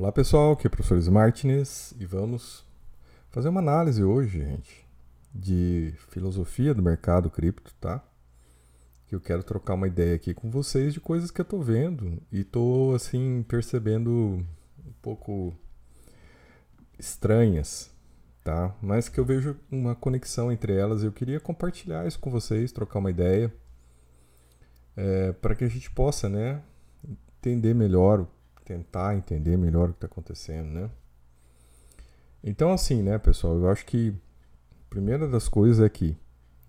Olá pessoal, aqui é o professor Martinez e vamos fazer uma análise hoje, gente, de filosofia do mercado cripto, tá? Que eu quero trocar uma ideia aqui com vocês de coisas que eu tô vendo e tô assim percebendo um pouco estranhas, tá? Mas que eu vejo uma conexão entre elas e eu queria compartilhar isso com vocês, trocar uma ideia, é, para que a gente possa, né, entender melhor tentar entender melhor o que está acontecendo, né? Então, assim, né, pessoal, eu acho que a primeira das coisas é que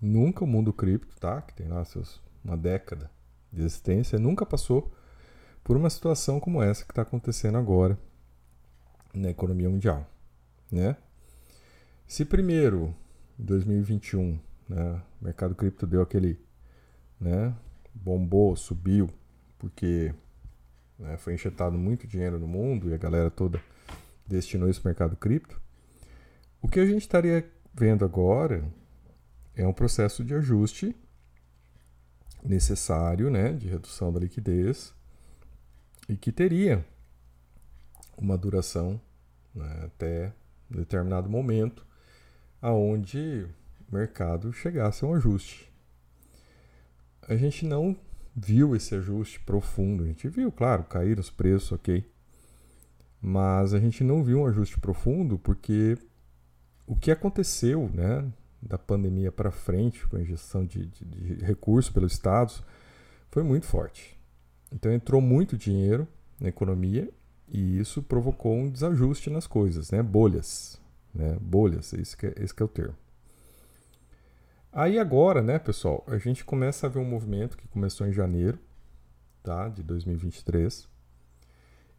nunca o mundo cripto, tá? Que tem lá seus, uma década de existência, nunca passou por uma situação como essa que está acontecendo agora na economia mundial, né? Se primeiro, em 2021, né, o mercado cripto deu aquele, né, bombou, subiu, porque né? Foi injetado muito dinheiro no mundo e a galera toda destinou isso mercado cripto. O que a gente estaria vendo agora é um processo de ajuste necessário, né, de redução da liquidez e que teria uma duração né, até um determinado momento aonde o mercado chegasse a um ajuste. A gente não viu esse ajuste profundo. A gente viu, claro, cair os preços, ok. Mas a gente não viu um ajuste profundo porque o que aconteceu né, da pandemia para frente, com a injeção de, de, de recursos pelos estados, foi muito forte. Então entrou muito dinheiro na economia e isso provocou um desajuste nas coisas, né? bolhas. Né? Bolhas, esse que, é, esse que é o termo. Aí agora, né, pessoal, a gente começa a ver um movimento que começou em janeiro, tá, de 2023,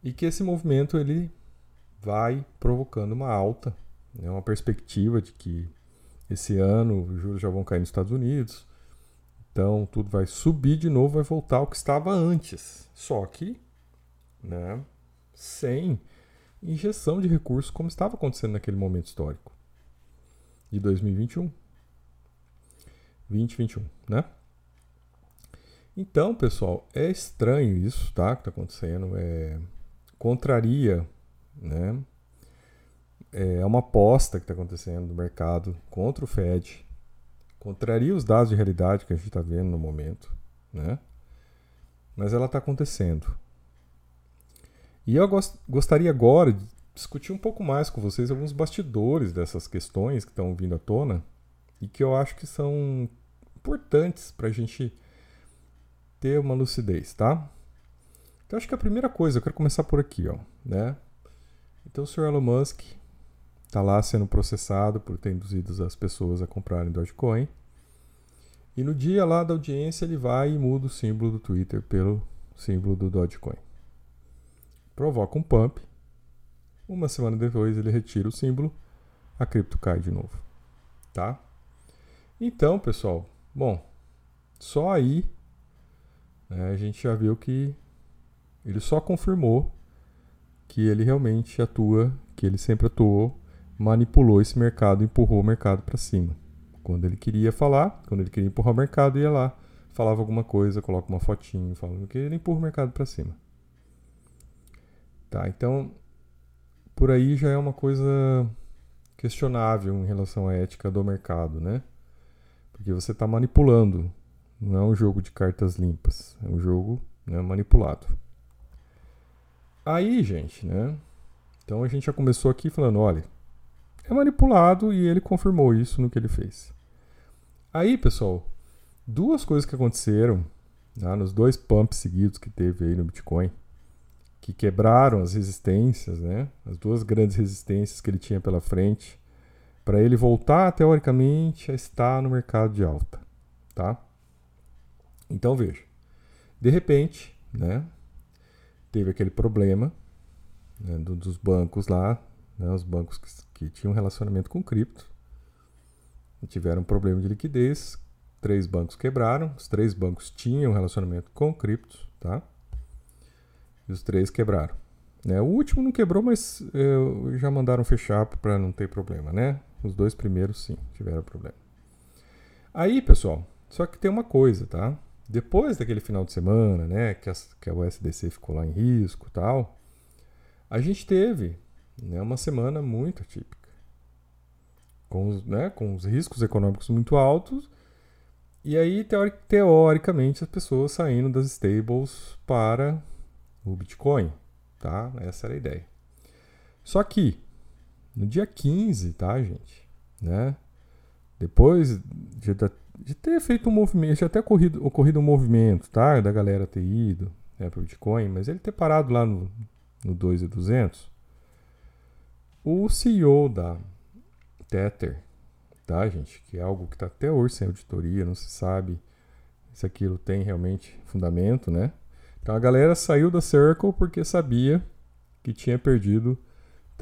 e que esse movimento ele vai provocando uma alta, né, uma perspectiva de que esse ano os juros já vão cair nos Estados Unidos, então tudo vai subir de novo, vai voltar ao que estava antes, só que, né, sem injeção de recursos como estava acontecendo naquele momento histórico de 2021. 2021, né? Então, pessoal, é estranho isso, tá? Que está acontecendo. É, contraria, né? É uma aposta que está acontecendo no mercado contra o Fed. Contraria os dados de realidade que a gente está vendo no momento, né? Mas ela está acontecendo. E eu gost gostaria agora de discutir um pouco mais com vocês alguns bastidores dessas questões que estão vindo à tona e que eu acho que são importantes para a gente ter uma lucidez, tá? Então acho que a primeira coisa, eu quero começar por aqui, ó, né? Então o Sr. Elon Musk está lá sendo processado por ter induzido as pessoas a comprarem Dogecoin. E no dia lá da audiência ele vai e muda o símbolo do Twitter pelo símbolo do Dogecoin. Provoca um pump. Uma semana depois ele retira o símbolo, a cripto cai de novo, tá? Então, pessoal, bom, só aí né, a gente já viu que ele só confirmou que ele realmente atua, que ele sempre atuou, manipulou esse mercado, empurrou o mercado para cima. Quando ele queria falar, quando ele queria empurrar o mercado, ia lá, falava alguma coisa, coloca uma fotinho, falando que ele empurra o mercado para cima. Tá, então por aí já é uma coisa questionável em relação à ética do mercado, né? Porque você está manipulando. Não é um jogo de cartas limpas. É um jogo né, manipulado. Aí, gente, né? Então a gente já começou aqui falando, olha, é manipulado e ele confirmou isso no que ele fez. Aí, pessoal, duas coisas que aconteceram né, nos dois pumps seguidos que teve aí no Bitcoin, que quebraram as resistências, né? As duas grandes resistências que ele tinha pela frente para ele voltar teoricamente a estar no mercado de alta, tá? Então veja, de repente, né, teve aquele problema né, do, dos bancos lá, né, os bancos que, que tinham relacionamento com cripto, tiveram um problema de liquidez, três bancos quebraram, os três bancos tinham relacionamento com cripto, tá? E os três quebraram. Né? O último não quebrou, mas eh, já mandaram fechar para não ter problema, né? Os dois primeiros, sim, tiveram problema. Aí, pessoal, só que tem uma coisa, tá? Depois daquele final de semana, né, que a, que a USDC ficou lá em risco tal, a gente teve né, uma semana muito atípica, com os, né, com os riscos econômicos muito altos, e aí, teori teoricamente, as pessoas saindo das stables para o Bitcoin, tá? Essa era a ideia. Só que, no dia 15, tá, gente? Né? Depois de, de ter feito um movimento, já até ocorrido, ocorrido um movimento, tá? Da galera ter ido né, para o Bitcoin, mas ele ter parado lá no, no 2,200, o CEO da Tether, tá, gente? Que é algo que está até hoje sem auditoria, não se sabe se aquilo tem realmente fundamento, né? Então a galera saiu da Circle porque sabia que tinha perdido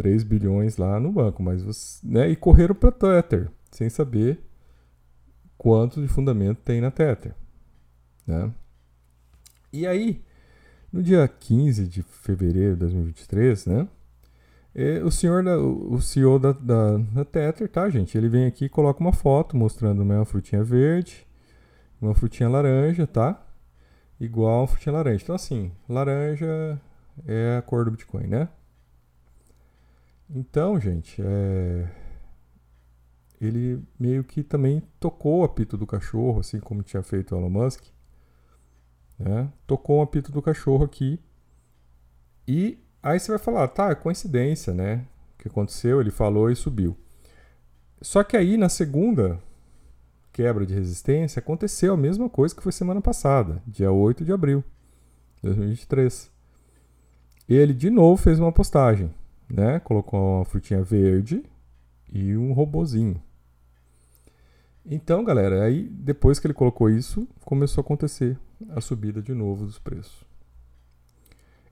3 bilhões lá no banco, mas né, e correram para Tether, sem saber quanto de fundamento tem na Tether, né? E aí, no dia 15 de fevereiro de 2023, né? o senhor, da, o CEO da, da, da Tether, tá, gente? Ele vem aqui e coloca uma foto mostrando né, uma frutinha verde, uma frutinha laranja, tá? Igual a frutinha laranja. Então, assim, laranja é a cor do Bitcoin, né? Então, gente, é... ele meio que também tocou o apito do cachorro, assim como tinha feito o Elon Musk. Né? Tocou o apito do cachorro aqui. E aí você vai falar, tá, é coincidência, né? O que aconteceu? Ele falou e subiu. Só que aí, na segunda quebra de resistência, aconteceu a mesma coisa que foi semana passada, dia 8 de abril de 2023. Ele de novo fez uma postagem né? Colocou uma frutinha verde e um robozinho. Então, galera, aí depois que ele colocou isso, começou a acontecer a subida de novo dos preços.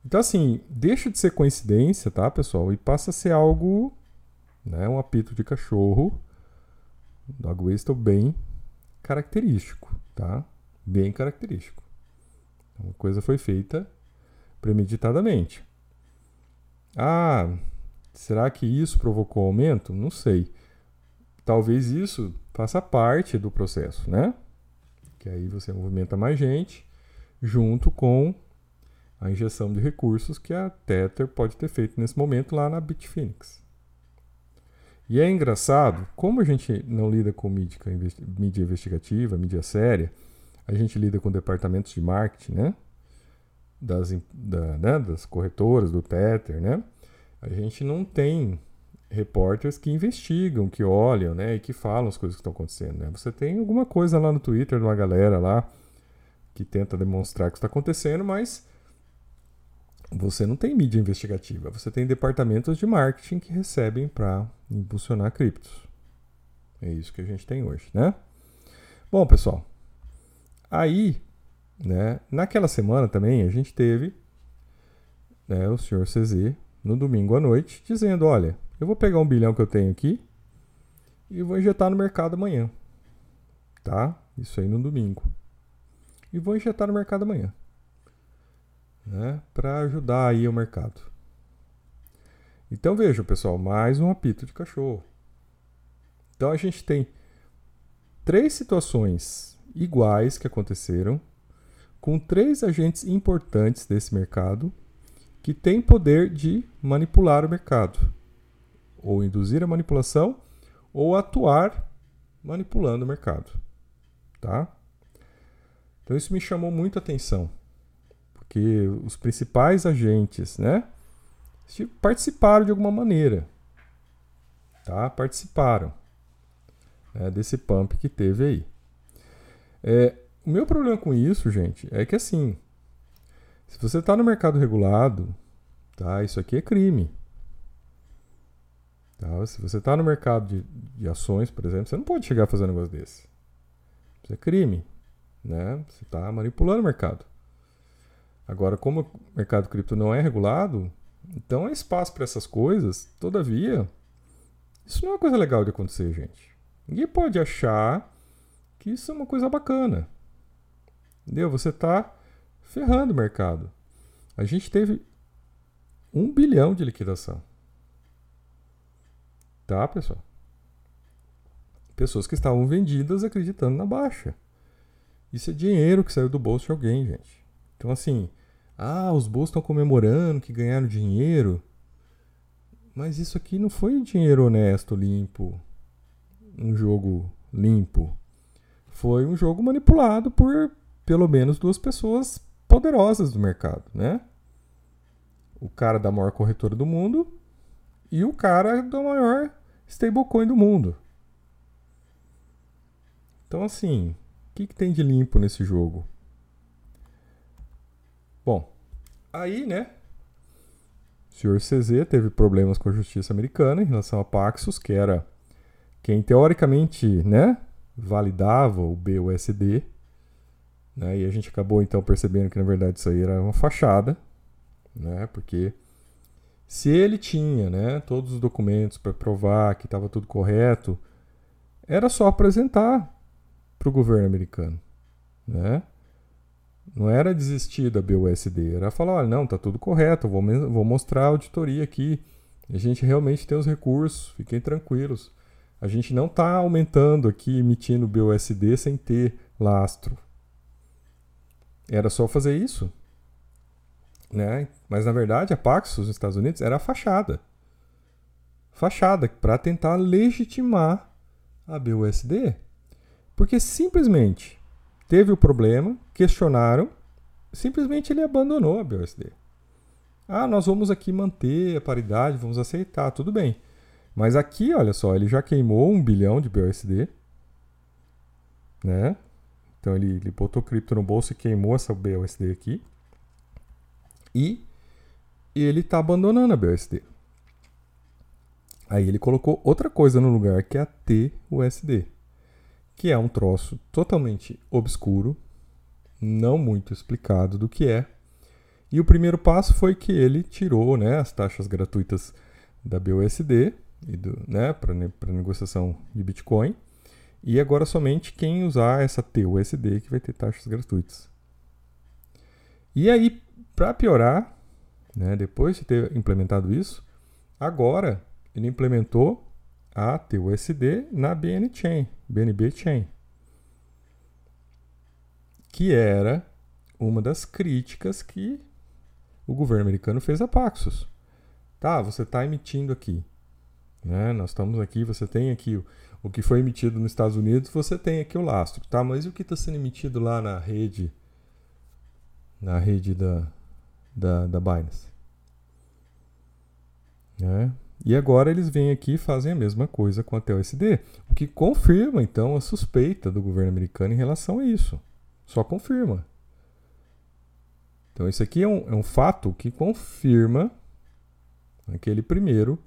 Então, assim, deixa de ser coincidência, tá, pessoal? E passa a ser algo, né, um apito de cachorro, dog whistle bem característico, tá? Bem característico. Uma coisa foi feita premeditadamente. Ah, será que isso provocou aumento? Não sei. Talvez isso faça parte do processo, né? Que aí você movimenta mais gente junto com a injeção de recursos que a Tether pode ter feito nesse momento lá na Bitfinex. E é engraçado, como a gente não lida com mídia, investigativa, mídia séria, a gente lida com departamentos de marketing, né? Das, da, né, das corretoras, do Tether, né? A gente não tem repórteres que investigam, que olham, né, e que falam as coisas que estão acontecendo, né? Você tem alguma coisa lá no Twitter de uma galera lá que tenta demonstrar o que está acontecendo, mas você não tem mídia investigativa, você tem departamentos de marketing que recebem para impulsionar criptos. É isso que a gente tem hoje, né? Bom, pessoal, aí né? Naquela semana também a gente teve né, o senhor CZ no domingo à noite dizendo: Olha, eu vou pegar um bilhão que eu tenho aqui e vou injetar no mercado amanhã. Tá? Isso aí no domingo. E vou injetar no mercado amanhã. Né? Para ajudar aí o mercado. Então veja, pessoal, mais um apito de cachorro. Então a gente tem três situações iguais que aconteceram com três agentes importantes desse mercado que têm poder de manipular o mercado, ou induzir a manipulação, ou atuar manipulando o mercado. Tá? Então isso me chamou muita atenção, porque os principais agentes, né, participaram de alguma maneira, tá? Participaram né, desse pump que teve aí. É, o meu problema com isso, gente, é que assim, se você está no mercado regulado, tá? Isso aqui é crime. Tá? Se você está no mercado de, de, ações, por exemplo, você não pode chegar a fazer um negócio desse. Isso é crime. Né? Você está manipulando o mercado. Agora, como o mercado cripto não é regulado, então há espaço para essas coisas. Todavia, isso não é uma coisa legal de acontecer, gente. Ninguém pode achar que isso é uma coisa bacana. Entendeu? Você está ferrando o mercado. A gente teve um bilhão de liquidação. Tá, pessoal? Pessoas que estavam vendidas acreditando na baixa. Isso é dinheiro que saiu do bolso de alguém, gente. Então, assim, ah, os bolsos estão comemorando que ganharam dinheiro. Mas isso aqui não foi dinheiro honesto, limpo, um jogo limpo. Foi um jogo manipulado por pelo menos duas pessoas poderosas do mercado, né? O cara da maior corretora do mundo e o cara do maior stablecoin do mundo. Então, assim, o que, que tem de limpo nesse jogo? Bom, aí, né? O senhor CZ teve problemas com a justiça americana em relação a Paxos, que era quem teoricamente, né, validava o BUSD. Né, e a gente acabou então percebendo que na verdade isso aí era uma fachada, né, porque se ele tinha, né, todos os documentos para provar que estava tudo correto, era só apresentar para o governo americano, né? Não era desistir da BUSD, era falar, olha, não, tá tudo correto, vou, vou mostrar a auditoria aqui. A gente realmente tem os recursos, fiquem tranquilos. A gente não está aumentando aqui, emitindo BUSD sem ter lastro. Era só fazer isso. Né? Mas na verdade a Paxos nos Estados Unidos era a fachada. Fachada para tentar legitimar a BUSD. Porque simplesmente teve o problema, questionaram, simplesmente ele abandonou a BUSD. Ah, nós vamos aqui manter a paridade, vamos aceitar, tudo bem. Mas aqui, olha só, ele já queimou um bilhão de BUSD. Né? Então ele, ele botou cripto no bolso e queimou essa BUSD aqui. E ele está abandonando a BUSD. Aí ele colocou outra coisa no lugar, que é a TUSD, que é um troço totalmente obscuro, não muito explicado do que é. E o primeiro passo foi que ele tirou né, as taxas gratuitas da BUSD e do, né, para negociação de Bitcoin. E agora somente quem usar essa TUSD que vai ter taxas gratuitas. E aí, para piorar, né, depois de ter implementado isso, agora ele implementou a TUSD na BN Chain, BNB Chain, que era uma das críticas que o governo americano fez a Paxos. Tá, você está emitindo aqui né? Nós estamos aqui, você tem aqui o, que foi emitido nos Estados Unidos, você tem aqui o lastro, tá? Mas o que está sendo emitido lá na rede, na rede da, da, da Binance? Né? E agora eles vêm aqui e fazem a mesma coisa com a TUSD, o que confirma então a suspeita do governo americano em relação a isso. Só confirma. Então isso aqui é um, é um fato que confirma aquele primeiro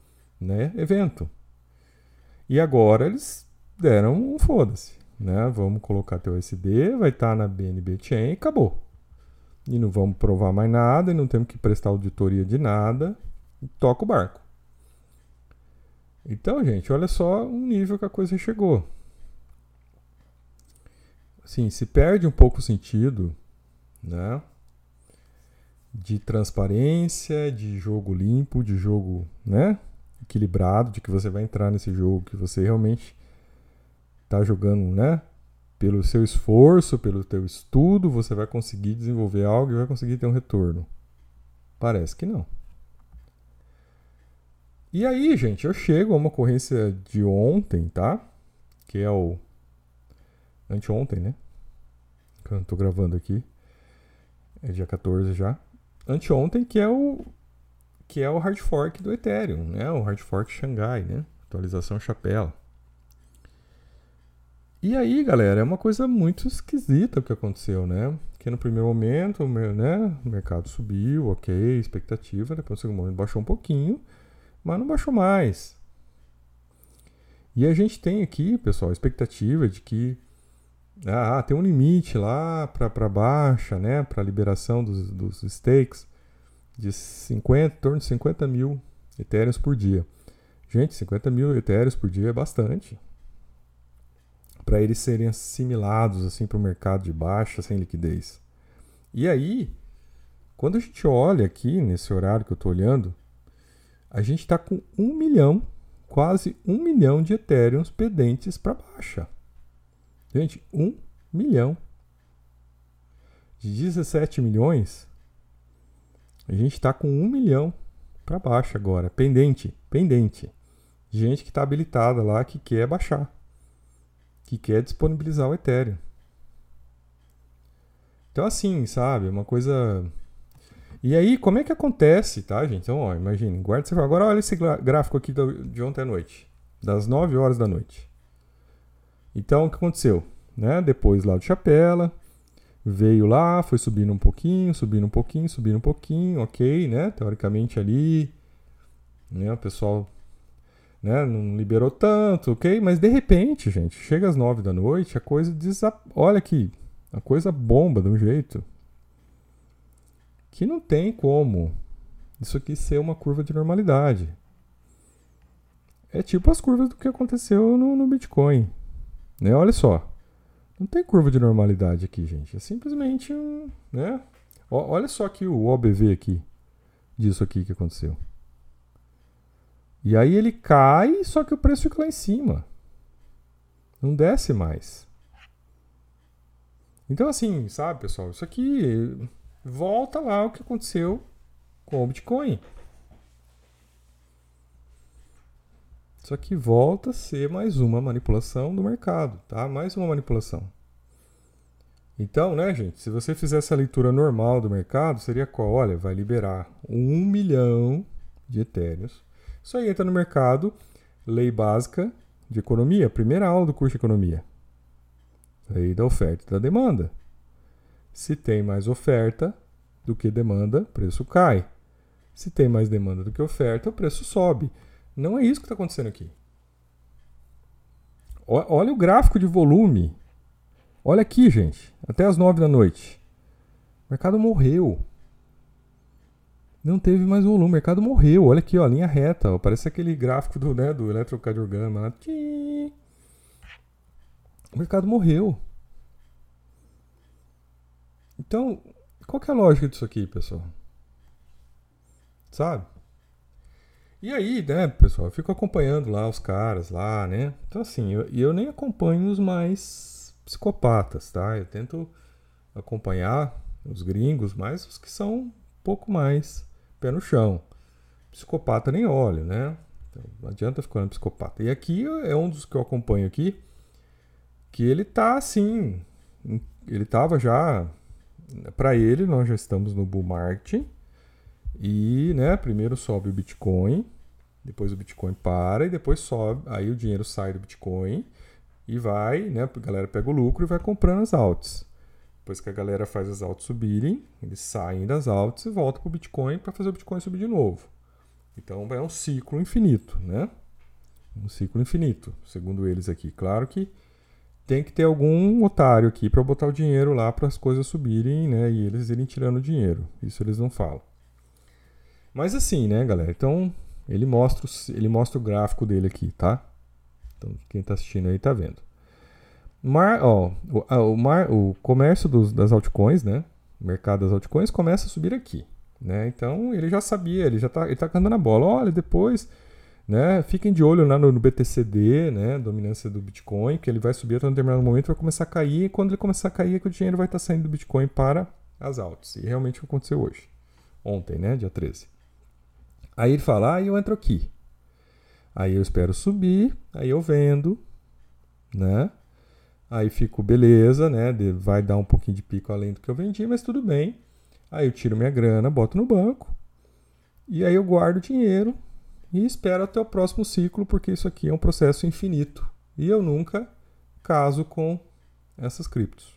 né, evento. E agora eles deram um foda-se. Né? Vamos colocar teu SD, vai estar tá na BNB Chain e acabou. E não vamos provar mais nada, e não temos que prestar auditoria de nada. E toca o barco. Então, gente, olha só o nível que a coisa chegou. Assim, se perde um pouco o sentido, né? De transparência, de jogo limpo, de jogo, né? Equilibrado, de que você vai entrar nesse jogo, que você realmente está jogando, né? Pelo seu esforço, pelo teu estudo, você vai conseguir desenvolver algo e vai conseguir ter um retorno. Parece que não. E aí, gente, eu chego a uma ocorrência de ontem, tá? Que é o. Anteontem, né? Que eu tô gravando aqui. É dia 14 já. Anteontem, que é o que é o hard fork do Ethereum, né? O hard fork Xangai, né? Atualização chapéu. E aí, galera, é uma coisa muito esquisita o que aconteceu, né? Que no primeiro momento, né, o mercado subiu, ok, expectativa, depois no segundo momento baixou um pouquinho, mas não baixou mais. E a gente tem aqui, pessoal, a expectativa de que ah, tem um limite lá para baixa, né, para liberação dos, dos stakes de 50, em torno de 50 mil Ethereums por dia. Gente, 50 mil Ethereums por dia é bastante. Para eles serem assimilados assim para o mercado de baixa, sem liquidez. E aí, quando a gente olha aqui nesse horário que eu estou olhando, a gente está com um milhão, quase um milhão de Ethereums pendentes para baixa. Gente, um milhão. De 17 milhões, a gente está com um milhão para baixo agora, pendente, pendente. Gente que está habilitada lá que quer baixar, que quer disponibilizar o Ethereum. Então assim, sabe, uma coisa e aí, como é que acontece, tá, gente? Então, ó, imagine, guarda esse Agora olha esse gráfico aqui de ontem à noite, das 9 horas da noite. Então, o que aconteceu? Né? Depois lá do Chapela, veio lá, foi subindo um pouquinho, subindo um pouquinho, subindo um pouquinho, ok, né? Teoricamente ali, né? O pessoal né? não liberou tanto, ok? Mas de repente, gente, chega às 9 da noite, a coisa desap... Olha aqui, a coisa bomba de um jeito que não tem como isso aqui ser uma curva de normalidade. É tipo as curvas do que aconteceu no, no Bitcoin. Né? Olha só. Não tem curva de normalidade aqui, gente. É simplesmente um. Né? olha só aqui o OBV aqui. Disso aqui que aconteceu. E aí ele cai, só que o preço fica lá em cima. Não desce mais. Então, assim, sabe, pessoal? Isso aqui volta lá o que aconteceu com o Bitcoin. Isso aqui volta a ser mais uma manipulação do mercado, tá? Mais uma manipulação. Então, né, gente, se você fizer essa leitura normal do mercado, seria qual? Olha, vai liberar um milhão de etéreos. Isso aí entra no mercado, lei básica de economia, primeira aula do curso de economia. Lei da oferta e da demanda. Se tem mais oferta do que demanda, preço cai. Se tem mais demanda do que oferta, o preço sobe. Não é isso que está acontecendo aqui. Olha o gráfico de volume. Olha aqui, gente. Até as nove da noite. O mercado morreu. Não teve mais volume. O mercado morreu. Olha aqui, ó, linha reta. Ó. Parece aquele gráfico do, né, do eletrocardiograma. O mercado morreu. Então, qual que é a lógica disso aqui, pessoal? Sabe? E aí, né, pessoal, eu fico acompanhando lá os caras lá, né? Então, assim, eu, eu nem acompanho os mais psicopatas, tá? Eu tento acompanhar os gringos, mas os que são um pouco mais pé no chão. Psicopata nem olho, né? Então, não adianta ficar no psicopata. E aqui é um dos que eu acompanho aqui, que ele tá assim, ele tava já para ele, nós já estamos no bull market e, né, primeiro sobe o Bitcoin, depois o Bitcoin para e depois sobe, aí o dinheiro sai do Bitcoin e vai, né, a galera pega o lucro e vai comprando as altas. Depois que a galera faz as altas subirem, eles saem das altas e voltam para o Bitcoin para fazer o Bitcoin subir de novo. Então é um ciclo infinito, né? Um ciclo infinito, segundo eles aqui. Claro que tem que ter algum otário aqui para botar o dinheiro lá para as coisas subirem, né? E eles irem tirando o dinheiro. Isso eles não falam. Mas assim, né, galera? Então, ele mostra, ele mostra o gráfico dele aqui, tá? Então, quem está assistindo aí tá vendo. Mar, ó, o, o, mar, o comércio dos, das altcoins, né? O mercado das altcoins começa a subir aqui, né? Então, ele já sabia, ele já tá, ele tá cantando a bola. Olha, depois né? Fiquem de olho lá no, no BTCD, né? Dominância do Bitcoin, que ele vai subir até um determinado momento, vai começar a cair, e quando ele começar a cair, é que o dinheiro vai estar saindo do Bitcoin para as altas. E realmente o que aconteceu hoje. Ontem, né? Dia 13. Aí ele fala, ah, eu entro aqui. Aí eu espero subir, aí eu vendo, né? Aí fico beleza, né? Vai dar um pouquinho de pico além do que eu vendi, mas tudo bem. Aí eu tiro minha grana, boto no banco. E aí eu guardo o dinheiro e espero até o próximo ciclo, porque isso aqui é um processo infinito. E eu nunca caso com essas criptos.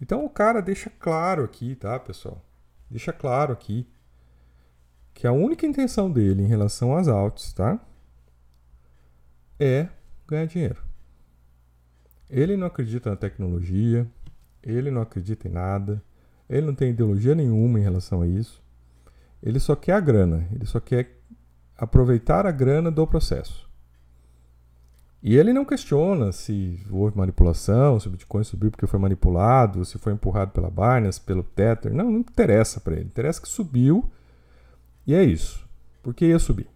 Então o cara deixa claro aqui, tá, pessoal? Deixa claro aqui que a única intenção dele em relação às altas, tá? É ganhar dinheiro. Ele não acredita na tecnologia, ele não acredita em nada, ele não tem ideologia nenhuma em relação a isso. Ele só quer a grana, ele só quer aproveitar a grana do processo. E ele não questiona se houve manipulação, se o Bitcoin subiu porque foi manipulado, se foi empurrado pela Binance, pelo Tether. Não, não interessa para ele. Interessa que subiu e é isso. Por que ia subir?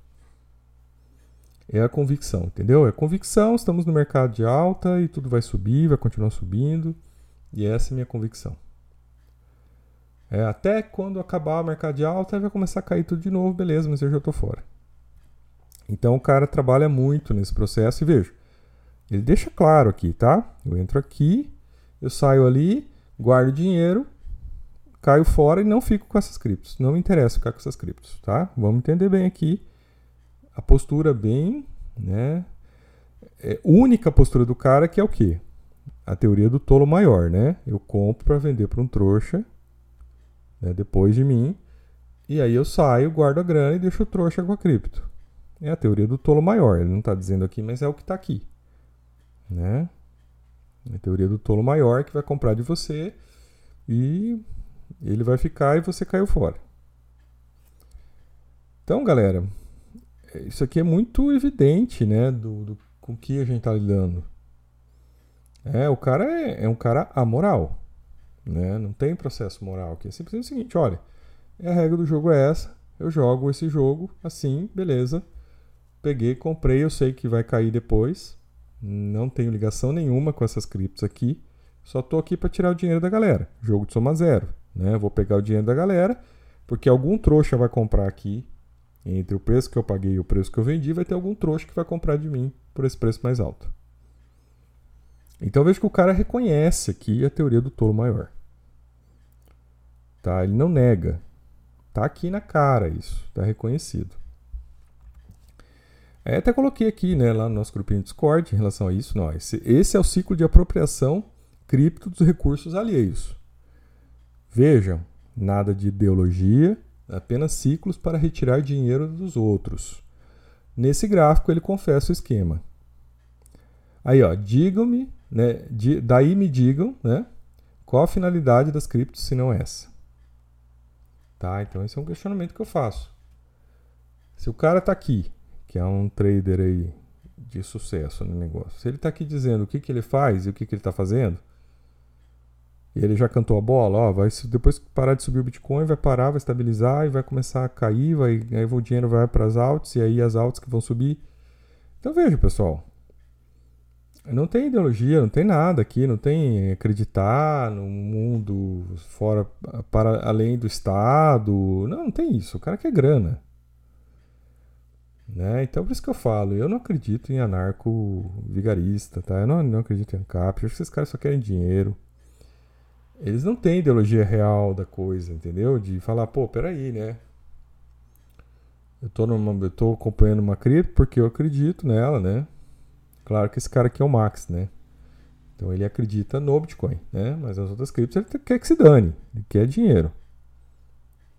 É a convicção, entendeu? É convicção, estamos no mercado de alta e tudo vai subir, vai continuar subindo. E essa é a minha convicção. É, até quando acabar o mercado de alta, vai começar a cair tudo de novo, beleza, mas eu já estou fora. Então o cara trabalha muito nesse processo e veja, ele deixa claro aqui, tá? Eu entro aqui, eu saio ali, guardo dinheiro, caio fora e não fico com essas criptos. Não me interessa ficar com essas criptos, tá? Vamos entender bem aqui a postura bem, né? É, única postura do cara que é o quê? A teoria do tolo maior, né? Eu compro para vender para um trouxa, né? depois de mim, e aí eu saio, guardo a grana e deixo o trouxa com a cripto. É a teoria do tolo maior. Ele não está dizendo aqui, mas é o que está aqui, né? É a teoria do tolo maior que vai comprar de você e ele vai ficar e você caiu fora. Então, galera, isso aqui é muito evidente, né, do, do com que a gente está lidando. É, o cara é, é, um cara amoral, né? Não tem processo moral aqui. É simplesmente o seguinte, olha, a regra do jogo é essa. Eu jogo esse jogo assim, beleza. Peguei, comprei, eu sei que vai cair depois. Não tenho ligação nenhuma com essas criptos aqui. Só tô aqui para tirar o dinheiro da galera. Jogo de soma zero, né? Vou pegar o dinheiro da galera, porque algum trouxa vai comprar aqui entre o preço que eu paguei e o preço que eu vendi, vai ter algum trouxa que vai comprar de mim por esse preço mais alto. Então vejo que o cara reconhece aqui a teoria do tolo maior. Tá? Ele não nega. Tá aqui na cara isso, tá reconhecido. É, até coloquei aqui, né, lá no nosso grupinho Discord em relação a isso. Não, esse, esse é o ciclo de apropriação cripto dos recursos alheios. Vejam, nada de ideologia, apenas ciclos para retirar dinheiro dos outros. Nesse gráfico ele confessa o esquema. Aí, ó, digam-me, né, daí me digam, né, qual a finalidade das criptos se não essa. Tá? Então esse é um questionamento que eu faço. Se o cara está aqui, que é um trader aí de sucesso no negócio, se ele está aqui dizendo o que, que ele faz e o que, que ele está fazendo, e ele já cantou a bola, ó, vai, depois que parar de subir o Bitcoin, vai parar, vai estabilizar e vai começar a cair, vai, aí o dinheiro vai para as altas e aí as altas que vão subir. Então veja, pessoal, não tem ideologia, não tem nada aqui, não tem acreditar no mundo fora para além do Estado, não, não tem isso. O cara quer grana. Né? Então por isso que eu falo, eu não acredito em anarco vigarista, tá? Eu não, não acredito em ANCAP, eu acho que esses caras só querem dinheiro eles não têm ideologia real da coisa, entendeu? De falar, pô, peraí, né? Eu tô, numa, eu tô acompanhando uma cripto porque eu acredito nela, né? Claro que esse cara aqui é o Max, né? Então ele acredita no Bitcoin, né? Mas as outras criptos ele quer que se dane, ele quer dinheiro.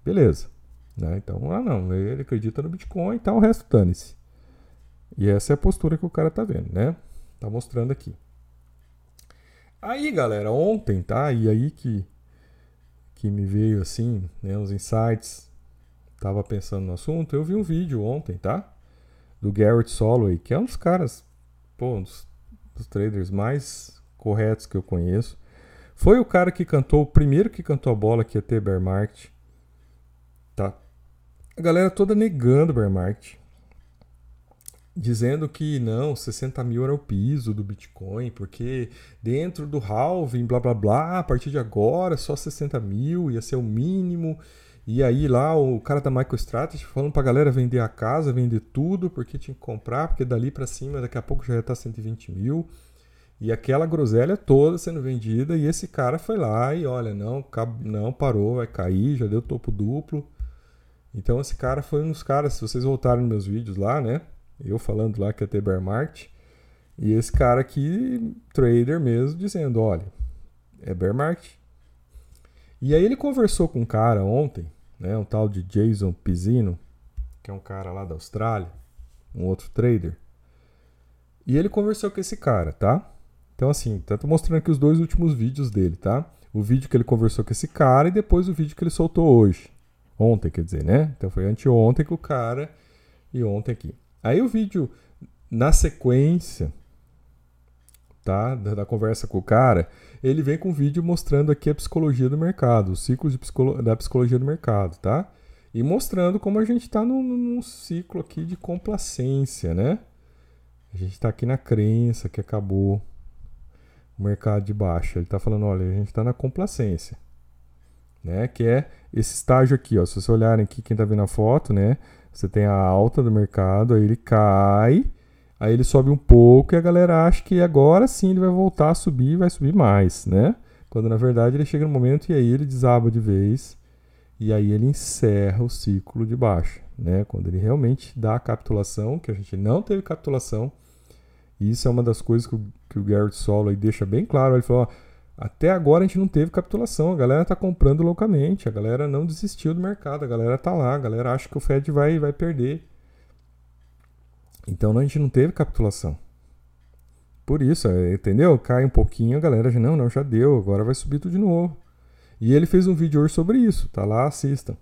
Beleza. Né? Então, ah não, ele acredita no Bitcoin e tá, tal, o resto dane-se. E essa é a postura que o cara tá vendo, né? Tá mostrando aqui. Aí, galera, ontem, tá? E aí que, que me veio assim, né, os insights. Tava pensando no assunto. Eu vi um vídeo ontem, tá? Do Garrett Soloway, que é um dos caras, pô, um dos, dos traders mais corretos que eu conheço. Foi o cara que cantou, o primeiro que cantou a bola que ia ter bear market. Tá? A galera toda negando bear market dizendo que não, 60 mil era o piso do Bitcoin, porque dentro do halving, blá blá blá, a partir de agora só 60 mil ia ser o mínimo. E aí lá o cara da MicroStrategy falando pra galera vender a casa, vender tudo, porque tinha que comprar, porque dali para cima daqui a pouco já ia estar 120 mil. E aquela groselha toda sendo vendida, e esse cara foi lá e olha, não, não parou, vai cair, já deu topo duplo. Então esse cara foi um dos caras, se vocês voltarem nos meus vídeos lá, né? Eu falando lá que ia ter bear market. E esse cara aqui, trader mesmo, dizendo: olha, é bear market. E aí ele conversou com um cara ontem, né, um tal de Jason Pizzino, que é um cara lá da Austrália, um outro trader. E ele conversou com esse cara, tá? Então assim, tá mostrando aqui os dois últimos vídeos dele, tá? O vídeo que ele conversou com esse cara e depois o vídeo que ele soltou hoje. Ontem, quer dizer, né? Então foi anteontem com o cara e ontem aqui. Aí o vídeo, na sequência, tá? Da, da, conversa com o cara, ele vem com um vídeo mostrando aqui a psicologia do mercado, os ciclos psicolo da psicologia do mercado, tá? E mostrando como a gente está num, num, ciclo aqui de complacência, né? A gente está aqui na crença que acabou o mercado de baixa. Ele está falando, olha, a gente está na complacência. né? Que é esse estágio aqui, ó. Se você olharem aqui, quem está vendo a foto, né? Você tem a alta do mercado, aí ele cai, aí ele sobe um pouco e a galera acha que agora sim ele vai voltar a subir e vai subir mais, né? Quando na verdade ele chega no momento e aí ele desaba de vez e aí ele encerra o ciclo de baixa, né? Quando ele realmente dá a capitulação, que a gente não teve capitulação, e isso é uma das coisas que o, que o Garrett Solo aí deixa bem claro, ele falou, ó, até agora a gente não teve capitulação, a galera está comprando loucamente, a galera não desistiu do mercado, a galera está lá, a galera acha que o Fed vai, vai perder. Então a gente não teve capitulação. Por isso, é, entendeu? Cai um pouquinho, a galera já não, não, já deu, agora vai subir tudo de novo. E ele fez um vídeo hoje sobre isso, tá lá, assistam.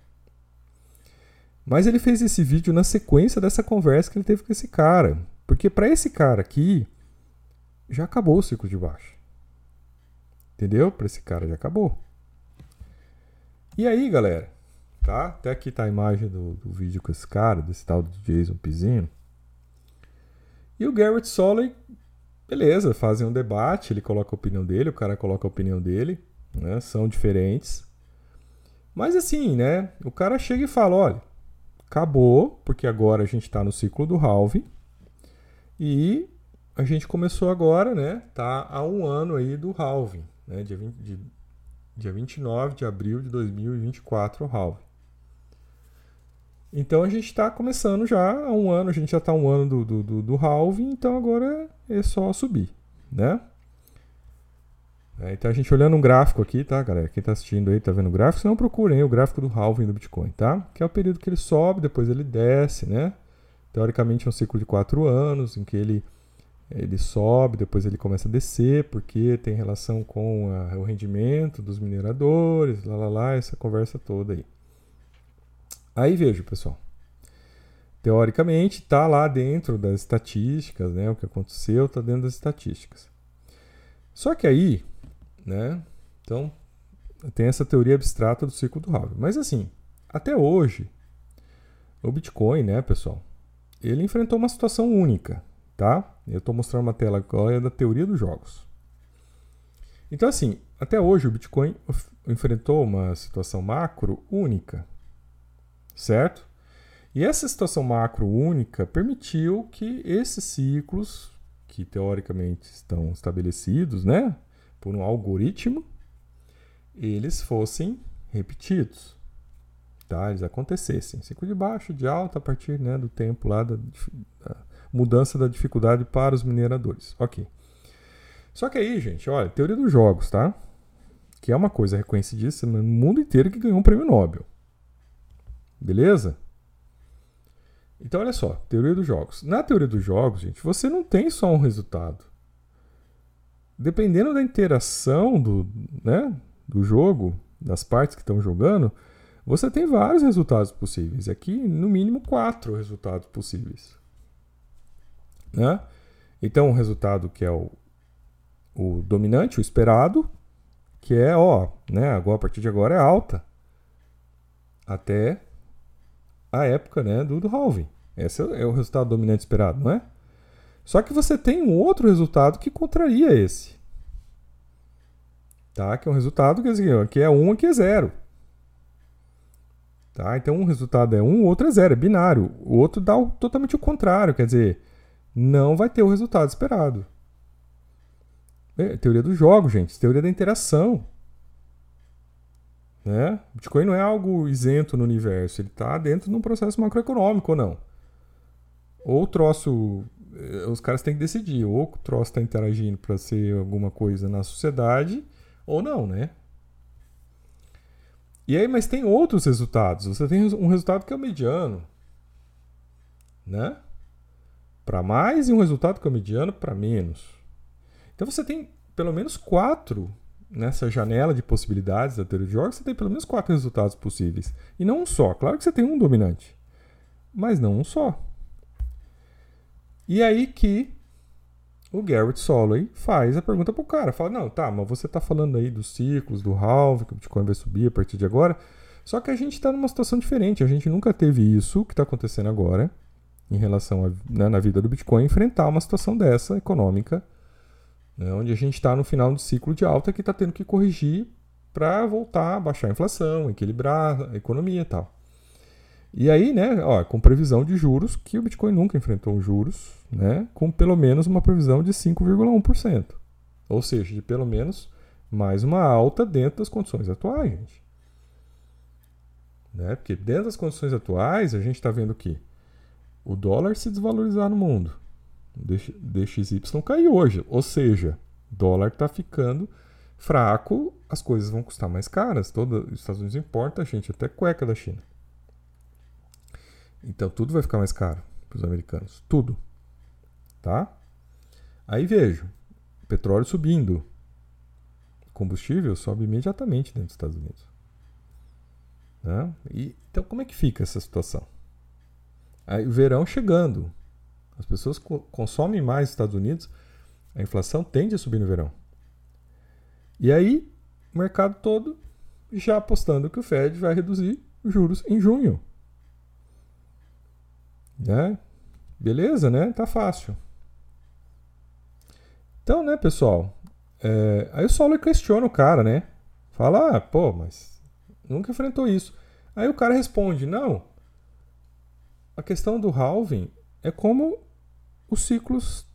Mas ele fez esse vídeo na sequência dessa conversa que ele teve com esse cara. Porque para esse cara aqui, já acabou o ciclo de baixo. Entendeu? Para esse cara já acabou. E aí, galera? Tá? Até aqui tá a imagem do, do vídeo com esse cara, desse tal de Jason Pizzino. E o Garrett Soley, beleza, fazem um debate, ele coloca a opinião dele, o cara coloca a opinião dele, né? São diferentes. Mas assim, né? O cara chega e fala, olha, acabou, porque agora a gente está no ciclo do halving. E a gente começou agora, né? Tá há um ano aí do halving né, dia, 20, de, dia 29 de abril de 2024, o halving. Então a gente está começando já há um ano, a gente já está um ano do, do, do, do halving, então agora é só subir, né? É, então a gente olhando um gráfico aqui, tá, galera? Quem está assistindo aí, está vendo o gráfico, não procurem o gráfico do halving do Bitcoin, tá? Que é o período que ele sobe, depois ele desce, né? Teoricamente é um ciclo de quatro anos, em que ele ele sobe, depois ele começa a descer, porque tem relação com a, o rendimento dos mineradores, lá, lá, lá, essa conversa toda aí. Aí veja, pessoal. Teoricamente, está lá dentro das estatísticas, né? O que aconteceu está dentro das estatísticas. Só que aí, né? Então, tem essa teoria abstrata do ciclo do Hubble. Mas assim, até hoje, o Bitcoin, né, pessoal, ele enfrentou uma situação única, tá? Eu estou mostrando uma tela agora da teoria dos jogos. Então, assim, até hoje o Bitcoin enfrentou uma situação macro única, certo? E essa situação macro única permitiu que esses ciclos, que teoricamente estão estabelecidos, né, por um algoritmo, eles fossem repetidos, tá? Eles acontecessem, ciclo de baixo, de alta a partir né, do tempo lá da, da mudança da dificuldade para os mineradores. Ok. Só que aí, gente, olha, teoria dos jogos, tá? Que é uma coisa reconhecidíssima no mundo inteiro que ganhou um prêmio Nobel. Beleza? Então, olha só, teoria dos jogos. Na teoria dos jogos, gente, você não tem só um resultado. Dependendo da interação do, né, do jogo, das partes que estão jogando, você tem vários resultados possíveis. Aqui, no mínimo, quatro resultados possíveis. Né? Então, o resultado que é o, o dominante, o esperado, que é, ó, né, agora, a partir de agora é alta. Até a época né, do, do halving. Esse é o resultado dominante esperado, não é? Só que você tem um outro resultado que contraria esse. Tá? Que é um resultado que, assim, aqui é 1, um, aqui é 0. Tá? Então um resultado é 1, um, o outro é 0, é binário. O outro dá o, totalmente o contrário, quer dizer, não vai ter o resultado esperado. É, teoria do jogo, gente. Teoria da interação. Né? Bitcoin não é algo isento no universo. Ele está dentro de um processo macroeconômico ou não. Ou o troço. Eh, os caras têm que decidir. Ou o troço está interagindo para ser alguma coisa na sociedade ou não, né? E aí, mas tem outros resultados. Você tem um resultado que é o mediano. Né? Para mais e um resultado que é mediano para menos. Então você tem pelo menos quatro nessa janela de possibilidades da teoria de jogos, você tem pelo menos quatro resultados possíveis. E não um só. Claro que você tem um dominante, mas não um só. E aí que o Garrett Soloway faz a pergunta pro cara. Fala, não, tá, mas você tá falando aí dos ciclos, do halve, que o Bitcoin vai subir a partir de agora. Só que a gente está numa situação diferente. A gente nunca teve isso que está acontecendo agora em relação a, né, na vida do Bitcoin, enfrentar uma situação dessa econômica, né, onde a gente está no final do ciclo de alta que está tendo que corrigir para voltar a baixar a inflação, equilibrar a economia e tal. E aí, né, ó, com previsão de juros, que o Bitcoin nunca enfrentou juros, né, com pelo menos uma previsão de 5,1%. Ou seja, de pelo menos mais uma alta dentro das condições atuais, gente. Né? Porque dentro das condições atuais, a gente está vendo que o dólar se desvalorizar no mundo, DXY cair hoje, ou seja, dólar está ficando fraco, as coisas vão custar mais caras. Todo, os Estados Unidos importa, gente, até cueca da China. Então tudo vai ficar mais caro para os americanos. Tudo. Tá? Aí vejo, petróleo subindo. Combustível sobe imediatamente dentro dos Estados Unidos. Né? E, então como é que fica essa situação? Aí o verão chegando. As pessoas co consomem mais nos Estados Unidos, a inflação tende a subir no verão. E aí, o mercado todo já apostando que o Fed vai reduzir os juros em junho. Né? Beleza, né? Tá fácil. Então, né, pessoal? É, aí o Saulo questiona o cara, né? Fala, ah, pô, mas nunca enfrentou isso. Aí o cara responde, não. A questão do halving é como os ciclos,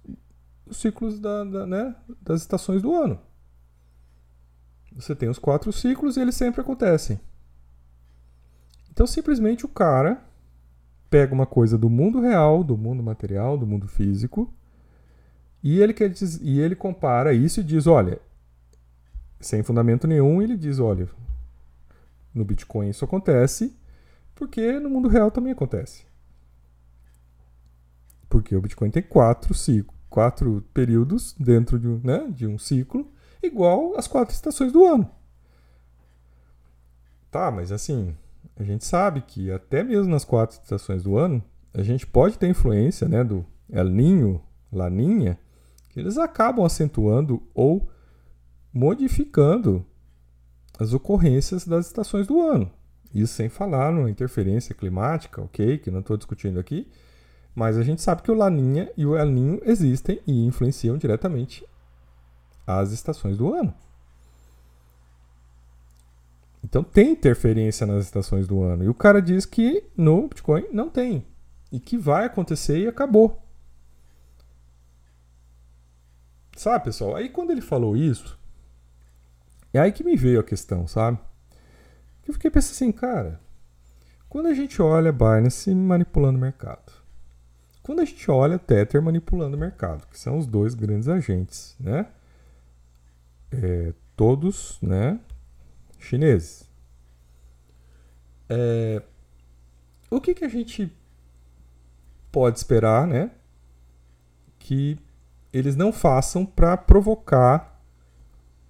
os ciclos da, da, né, das estações do ano. Você tem os quatro ciclos e eles sempre acontecem. Então simplesmente o cara pega uma coisa do mundo real, do mundo material, do mundo físico, e ele, quer diz, e ele compara isso e diz: olha, sem fundamento nenhum, ele diz: olha, no Bitcoin isso acontece, porque no mundo real também acontece. Porque o Bitcoin tem quatro, ciclos, quatro períodos dentro de, né, de um ciclo, igual as quatro estações do ano. Tá, mas assim, a gente sabe que até mesmo nas quatro estações do ano, a gente pode ter influência né, do El Ninho, Laninha, que eles acabam acentuando ou modificando as ocorrências das estações do ano. Isso sem falar numa interferência climática, ok, que não estou discutindo aqui, mas a gente sabe que o Laninha e o El Ninho existem e influenciam diretamente as estações do ano. Então tem interferência nas estações do ano. E o cara diz que no Bitcoin não tem. E que vai acontecer e acabou. Sabe, pessoal? Aí quando ele falou isso, é aí que me veio a questão, sabe? Eu fiquei pensando assim, cara, quando a gente olha Binance manipulando o mercado, quando a gente olha Tether manipulando o mercado, que são os dois grandes agentes, né? É, todos, né? chineses. É, o que, que a gente pode esperar, né? Que eles não façam para provocar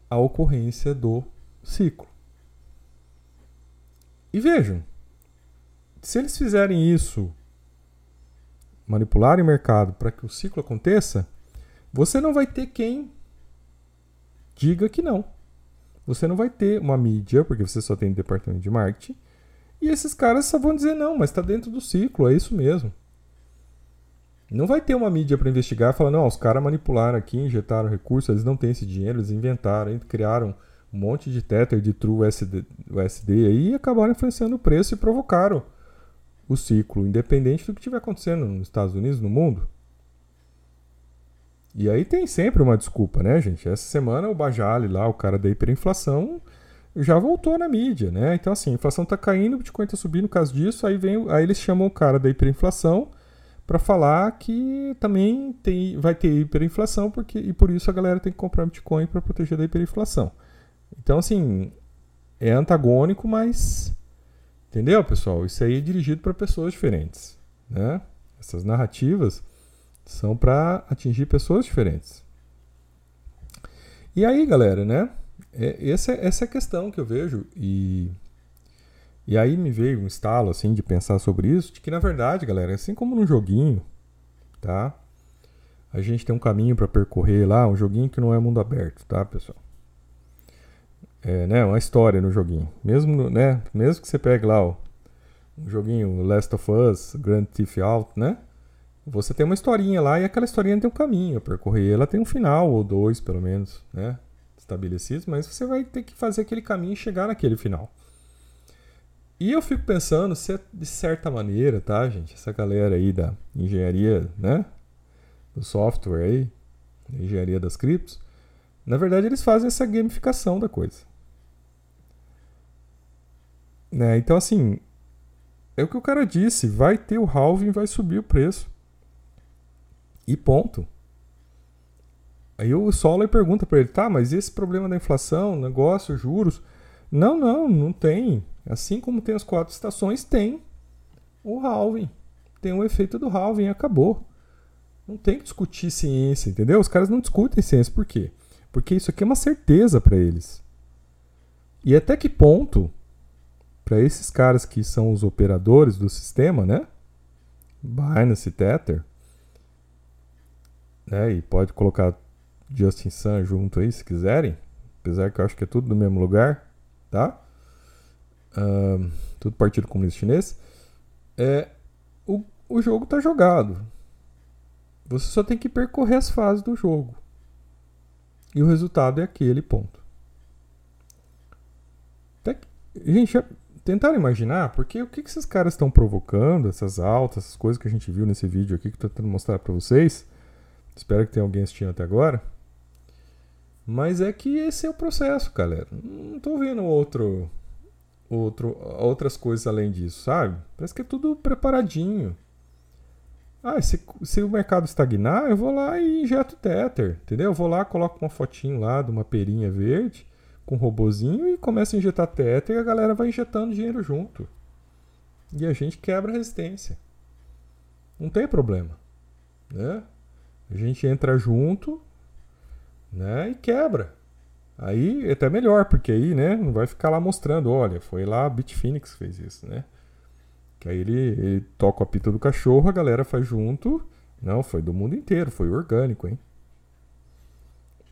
a ocorrência do ciclo. E vejam, se eles fizerem isso, manipularem o mercado para que o ciclo aconteça, você não vai ter quem diga que não você não vai ter uma mídia, porque você só tem departamento de marketing. E esses caras só vão dizer, não, mas está dentro do ciclo, é isso mesmo. Não vai ter uma mídia para investigar falar, não, os caras manipularam aqui, injetaram recursos, eles não têm esse dinheiro, eles inventaram, criaram um monte de Tether, de True USD, USD aí e acabaram influenciando o preço e provocaram o ciclo, independente do que estiver acontecendo nos Estados Unidos, no mundo. E aí tem sempre uma desculpa, né, gente? Essa semana o Bajali lá, o cara da hiperinflação, já voltou na mídia, né? Então assim, a inflação tá caindo, o Bitcoin tá subindo no caso disso, aí vem, aí eles chamam o cara da hiperinflação para falar que também tem, vai ter hiperinflação porque e por isso a galera tem que comprar Bitcoin para proteger da hiperinflação. Então assim, é antagônico, mas entendeu, pessoal? Isso aí é dirigido para pessoas diferentes, né? Essas narrativas são para atingir pessoas diferentes. E aí, galera, né? É, essa, essa é a questão que eu vejo. E, e aí me veio um estalo assim de pensar sobre isso, de que na verdade, galera, assim como num joguinho, tá? A gente tem um caminho para percorrer lá, um joguinho que não é mundo aberto, tá, pessoal? É, né, uma história no joguinho. Mesmo, né, mesmo que você pegue lá ó, um joguinho Last of Us, Grand Theft Auto, né? você tem uma historinha lá e aquela historinha tem um caminho a percorrer. Ela tem um final, ou dois pelo menos, né? estabelecidos, mas você vai ter que fazer aquele caminho e chegar naquele final. E eu fico pensando se de certa maneira, tá, gente, essa galera aí da engenharia, né, do software aí, engenharia das criptos, na verdade eles fazem essa gamificação da coisa. Né? Então assim, é o que o cara disse, vai ter o halving, vai subir o preço. E ponto. Aí o Solar pergunta para ele, tá, mas esse problema da inflação, negócio, juros? Não, não, não tem. Assim como tem as quatro estações, tem o halving. Tem o efeito do halving, acabou. Não tem que discutir ciência, entendeu? Os caras não discutem ciência, por quê? Porque isso aqui é uma certeza para eles. E até que ponto, para esses caras que são os operadores do sistema, né? Binance, Tether, né? E pode colocar Justin Sun junto aí, se quiserem. Apesar que eu acho que é tudo no mesmo lugar, tá? Um, tudo Partido Comunista Chinês. É, o, o jogo tá jogado. Você só tem que percorrer as fases do jogo. E o resultado é aquele ponto. Gente, tentaram imaginar, porque o que, que esses caras estão provocando, essas altas, essas coisas que a gente viu nesse vídeo aqui que eu tô tentando mostrar para vocês. Espero que tenha alguém assistindo até agora. Mas é que esse é o processo, galera. Não tô vendo outro, outro, outras coisas além disso, sabe? Parece que é tudo preparadinho. Ah, se, se o mercado estagnar, eu vou lá e injeto Tether, entendeu? Eu vou lá, coloco uma fotinho lá de uma perinha verde com robozinho e começo a injetar Tether e a galera vai injetando dinheiro junto. E a gente quebra a resistência. Não tem problema, né? A gente entra junto, né? E quebra. Aí é até melhor, porque aí, né, não vai ficar lá mostrando, olha, foi lá a Bitfinex fez isso, né? Que aí ele, ele toca o apito do cachorro, a galera faz junto. Não, foi do mundo inteiro, foi orgânico, hein?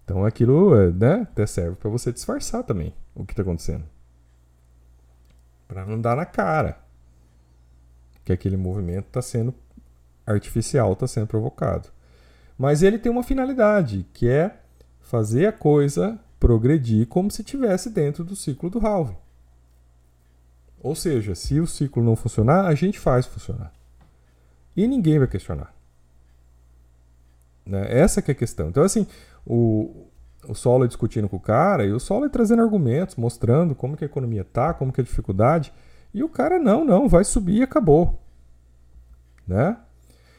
Então aquilo, é, né, até serve para você disfarçar também o que está acontecendo. Para não dar na cara que aquele movimento está sendo artificial, está sendo provocado. Mas ele tem uma finalidade, que é fazer a coisa progredir como se estivesse dentro do ciclo do halving. Ou seja, se o ciclo não funcionar, a gente faz funcionar. E ninguém vai questionar. Né? Essa que é a questão. Então, assim, o, o Solo discutindo com o cara e o Solo trazendo argumentos, mostrando como que a economia tá, como que é a dificuldade. E o cara, não, não, vai subir e acabou. Né?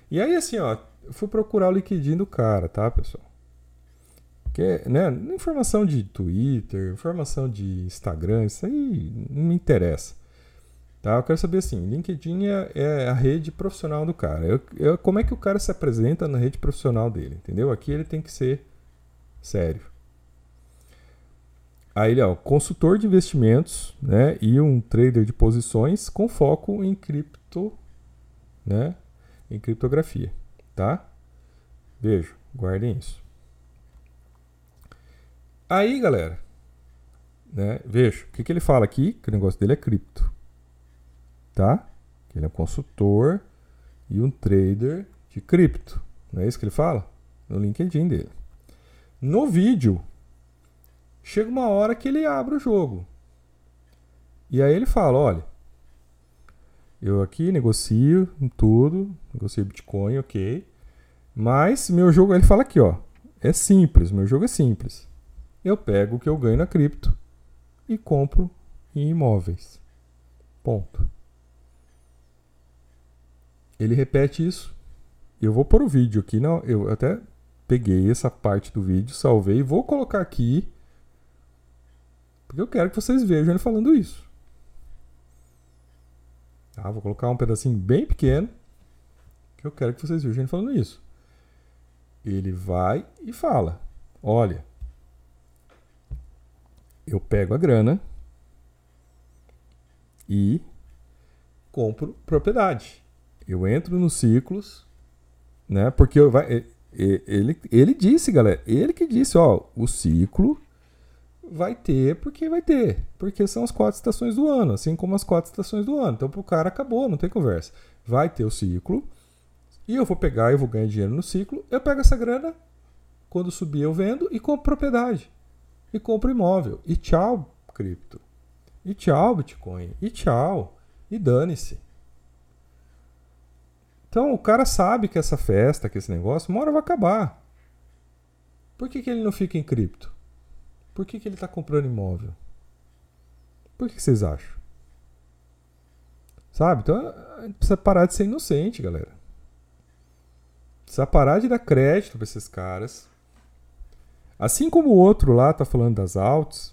E aí, assim, ó, fui procurar o liquidinho do cara, tá, pessoal? Que, né, informação de Twitter, informação de Instagram, isso aí não me interessa. Tá? Eu quero saber assim, LinkedIn é, é a rede profissional do cara. Eu, eu, como é que o cara se apresenta na rede profissional dele, entendeu? Aqui ele tem que ser sério. Aí ele, ó, consultor de investimentos, né, e um trader de posições com foco em cripto, né, em criptografia tá? Beijo, guardem isso. Aí, galera, né, veja, o que, que ele fala aqui? Que o negócio dele é cripto, tá? Ele é um consultor e um trader de cripto. Não é isso que ele fala? No LinkedIn dele. No vídeo, chega uma hora que ele abre o jogo. E aí ele fala, olha, eu aqui negocio tudo, negocio Bitcoin, ok. Mas meu jogo, ele fala aqui, ó, é simples, meu jogo é simples. Eu pego o que eu ganho na cripto e compro em imóveis. Ponto. Ele repete isso. Eu vou pôr o vídeo aqui, não, eu até peguei essa parte do vídeo, salvei e vou colocar aqui porque eu quero que vocês vejam ele falando isso. Tá? Vou colocar um pedacinho bem pequeno. Que eu quero que vocês vejam ele falando isso. Ele vai e fala: Olha, eu pego a grana e compro propriedade. Eu entro nos ciclos, né? Porque eu vai, ele, ele disse, galera, ele que disse, ó, o ciclo vai ter porque vai ter. Porque são as quatro estações do ano, assim como as quatro estações do ano. Então pro cara acabou, não tem conversa. Vai ter o ciclo. E eu vou pegar, eu vou ganhar dinheiro no ciclo. Eu pego essa grana, quando subir eu vendo e compro propriedade. e compra imóvel. E tchau, cripto. E tchau, Bitcoin. E tchau. E dane-se. Então o cara sabe que essa festa, que esse negócio, uma hora vai acabar. Por que, que ele não fica em cripto? Por que, que ele está comprando imóvel? Por que, que vocês acham? Sabe? Então precisa parar de ser inocente, galera. Precisa parar de dar crédito para esses caras. Assim como o outro lá tá falando das altas,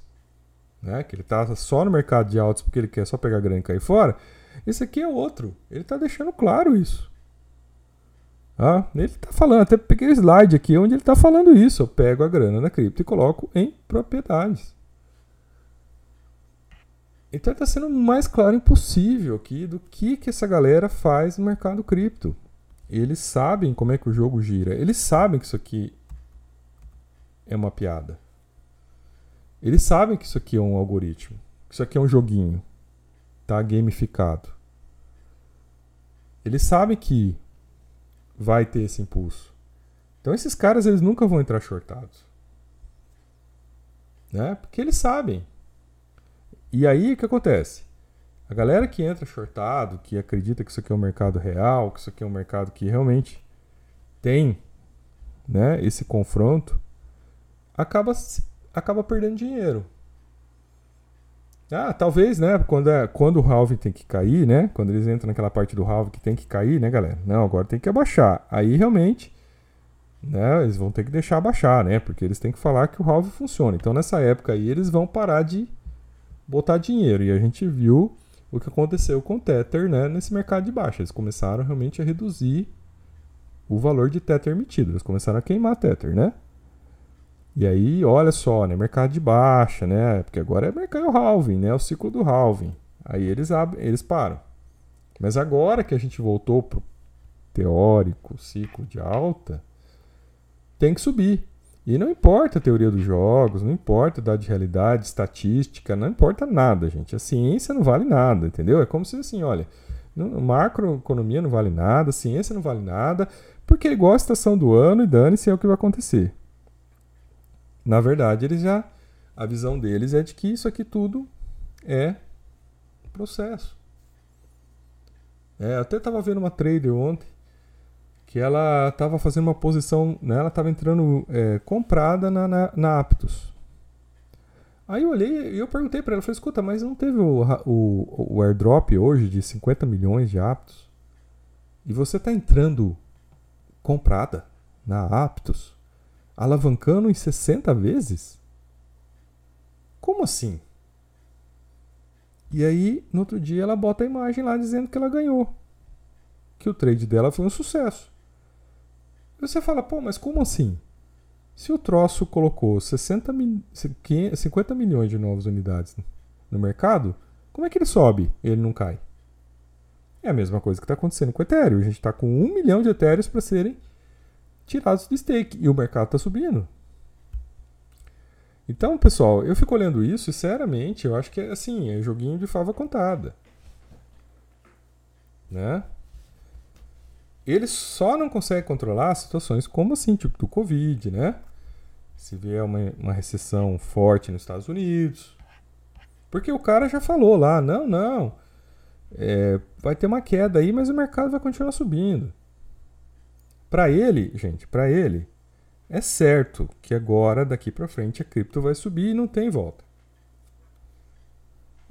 né? Que ele tá só no mercado de altas porque ele quer só pegar grana e cair fora. Esse aqui é outro. Ele tá deixando claro isso. Ah, ele tá falando, até peguei o slide aqui onde ele tá falando isso. Eu pego a grana na cripto e coloco em propriedades. Então está sendo mais claro impossível aqui do que, que essa galera faz no mercado cripto. Eles sabem como é que o jogo gira. Eles sabem que isso aqui é uma piada. Eles sabem que isso aqui é um algoritmo. Que isso aqui é um joguinho. Tá gamificado. Eles sabem que vai ter esse impulso. Então esses caras eles nunca vão entrar shortados. Né? Porque eles sabem. E aí o que acontece? A galera que entra shortado, que acredita que isso aqui é um mercado real, que isso aqui é um mercado que realmente tem né, esse confronto, acaba, acaba perdendo dinheiro. Ah, talvez, né? Quando, é, quando o halving tem que cair, né? Quando eles entram naquela parte do halving que tem que cair, né, galera? Não, agora tem que abaixar. Aí realmente, né? Eles vão ter que deixar abaixar, né? Porque eles têm que falar que o halving funciona. Então nessa época aí eles vão parar de botar dinheiro. E a gente viu o que aconteceu com o Tether né, nesse mercado de baixa. Eles começaram realmente a reduzir o valor de Tether emitido. Eles começaram a queimar Tether, né? E aí, olha só, né, mercado de baixa, né? Porque agora é mercado halving, né? O ciclo do halving. Aí eles abrem, eles param. Mas agora que a gente voltou pro teórico ciclo de alta, tem que subir. E não importa a teoria dos jogos, não importa dado de realidade, estatística, não importa nada, gente. A ciência não vale nada, entendeu? É como se assim, olha, macroeconomia não vale nada, ciência não vale nada, porque é igual a estação do ano e dane-se é o que vai acontecer. Na verdade, eles já. A visão deles é de que isso aqui tudo é processo. É, até estava vendo uma trader ontem que ela estava fazendo uma posição, né, ela estava entrando é, comprada na, na, na, Aptos. Aí eu olhei e eu perguntei para ela, falei, escuta, mas não teve o, o, o airdrop hoje de 50 milhões de Aptos? E você está entrando comprada na Aptos, alavancando em 60 vezes? Como assim? E aí, no outro dia, ela bota a imagem lá dizendo que ela ganhou. Que o trade dela foi um sucesso. Você fala, pô, mas como assim? Se o troço colocou 60 mil, 50 milhões de novas unidades no mercado, como é que ele sobe e ele não cai? É a mesma coisa que está acontecendo com o Ethereum. A gente está com um milhão de Ethereums para serem tirados do stake e o mercado está subindo. Então, pessoal, eu fico olhando isso e, sinceramente, eu acho que é assim, é joguinho de fava contada. Né? Eles só não conseguem controlar situações como assim, tipo do Covid, né? Se vier uma, uma recessão forte nos Estados Unidos. Porque o cara já falou lá, não, não. É, vai ter uma queda aí, mas o mercado vai continuar subindo. Para ele, gente, para ele, é certo que agora, daqui para frente, a cripto vai subir e não tem volta.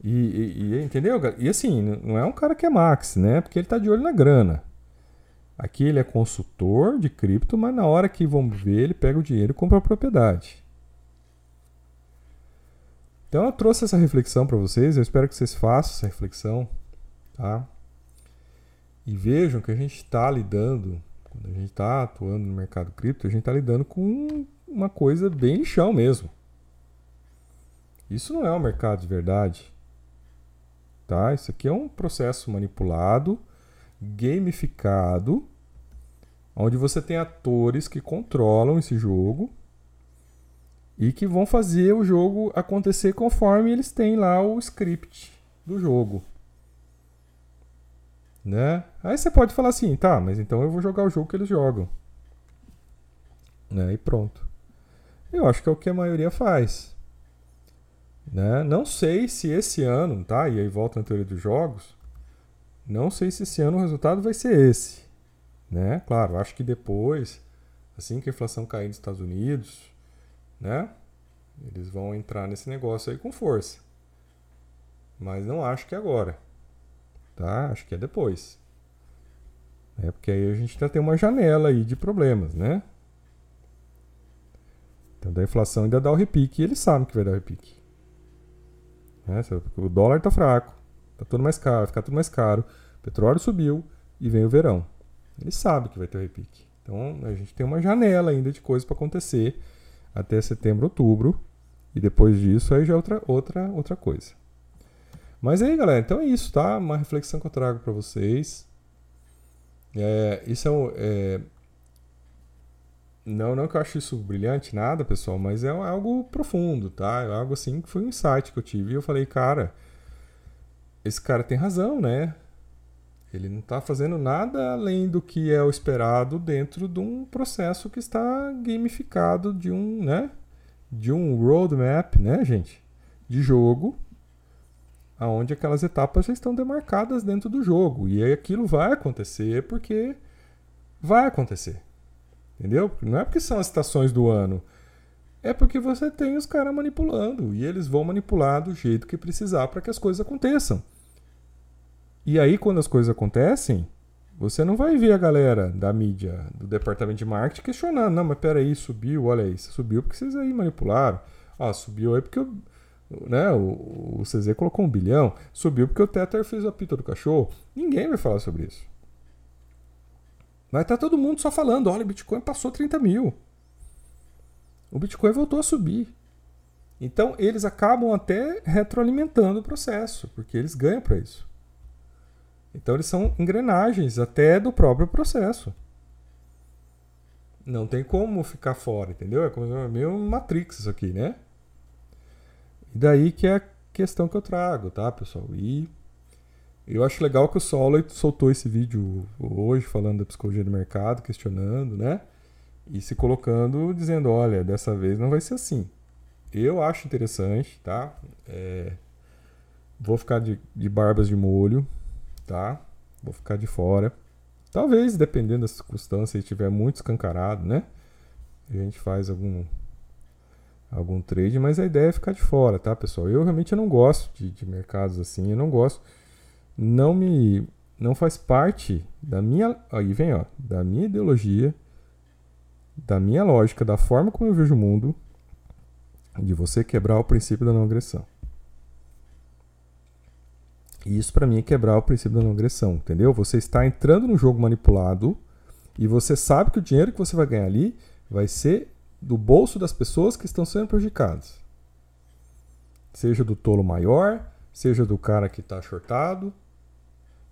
E, e, e, entendeu? E assim, não é um cara que é max, né? Porque ele tá de olho na grana. Aqui ele é consultor de cripto, mas na hora que vamos ver, ele pega o dinheiro e compra a propriedade. Então eu trouxe essa reflexão para vocês, eu espero que vocês façam essa reflexão, tá? E vejam que a gente está lidando, quando a gente está atuando no mercado cripto, a gente está lidando com uma coisa bem lixão mesmo. Isso não é um mercado de verdade, tá? Isso aqui é um processo manipulado gamificado, onde você tem atores que controlam esse jogo e que vão fazer o jogo acontecer conforme eles têm lá o script do jogo. Né? Aí você pode falar assim, tá, mas então eu vou jogar o jogo que eles jogam. Né? E pronto. Eu acho que é o que a maioria faz. Né? Não sei se esse ano, tá? E aí volta na teoria dos jogos. Não sei se esse ano o resultado vai ser esse. Né? Claro, acho que depois, assim que a inflação cair nos Estados Unidos, né? Eles vão entrar nesse negócio aí com força. Mas não acho que agora. Tá? Acho que é depois. É porque aí a gente já tem uma janela aí de problemas, né? Então da inflação ainda dá o repique e eles sabem que vai dar o repique. Né? O dólar tá fraco, tá tudo mais caro, fica tudo mais caro, o petróleo subiu e vem o verão. Eles sabem que vai ter o repique. Então a gente tem uma janela ainda de coisas para acontecer até setembro, outubro. E depois disso aí já é outra, outra, outra coisa. Mas aí, galera, então é isso, tá? Uma reflexão que eu trago para vocês. É, isso é, um, é, não, não que eu acho isso brilhante, nada, pessoal, mas é algo profundo, tá? É algo assim que foi um insight que eu tive. E eu falei, cara, esse cara tem razão, né? Ele não está fazendo nada além do que é o esperado dentro de um processo que está gamificado de um, né? De um roadmap, né, gente? De jogo aonde aquelas etapas já estão demarcadas dentro do jogo. E aí aquilo vai acontecer porque vai acontecer. Entendeu? Não é porque são as estações do ano. É porque você tem os caras manipulando. E eles vão manipular do jeito que precisar para que as coisas aconteçam. E aí, quando as coisas acontecem, você não vai ver a galera da mídia, do departamento de marketing, questionando. Não, mas peraí, subiu, olha aí. Subiu porque vocês aí manipularam. Ah, subiu aí porque eu né, o, o CZ colocou um bilhão, subiu porque o Tether fez a pita do cachorro. Ninguém vai falar sobre isso. Vai estar tá todo mundo só falando: olha, o Bitcoin passou 30 mil. O Bitcoin voltou a subir. Então eles acabam até retroalimentando o processo, porque eles ganham para isso. Então eles são engrenagens até do próprio processo. Não tem como ficar fora, entendeu? É como meio Matrix isso aqui, né? E daí que é a questão que eu trago, tá, pessoal? E eu acho legal que o Solo soltou esse vídeo hoje falando da psicologia do mercado, questionando, né? E se colocando, dizendo, olha, dessa vez não vai ser assim. Eu acho interessante, tá? É... Vou ficar de, de barbas de molho, tá? Vou ficar de fora. Talvez, dependendo das circunstâncias, se estiver muito escancarado, né? A gente faz algum algum trade, mas a ideia é ficar de fora, tá, pessoal? Eu realmente não gosto de, de mercados assim, eu não gosto, não me, não faz parte da minha, aí vem, ó, da minha ideologia, da minha lógica, da forma como eu vejo o mundo, de você quebrar o princípio da não agressão. E isso para mim é quebrar o princípio da não agressão, entendeu? Você está entrando no jogo manipulado e você sabe que o dinheiro que você vai ganhar ali vai ser do bolso das pessoas que estão sendo prejudicadas. Seja do tolo maior, seja do cara que está shortado.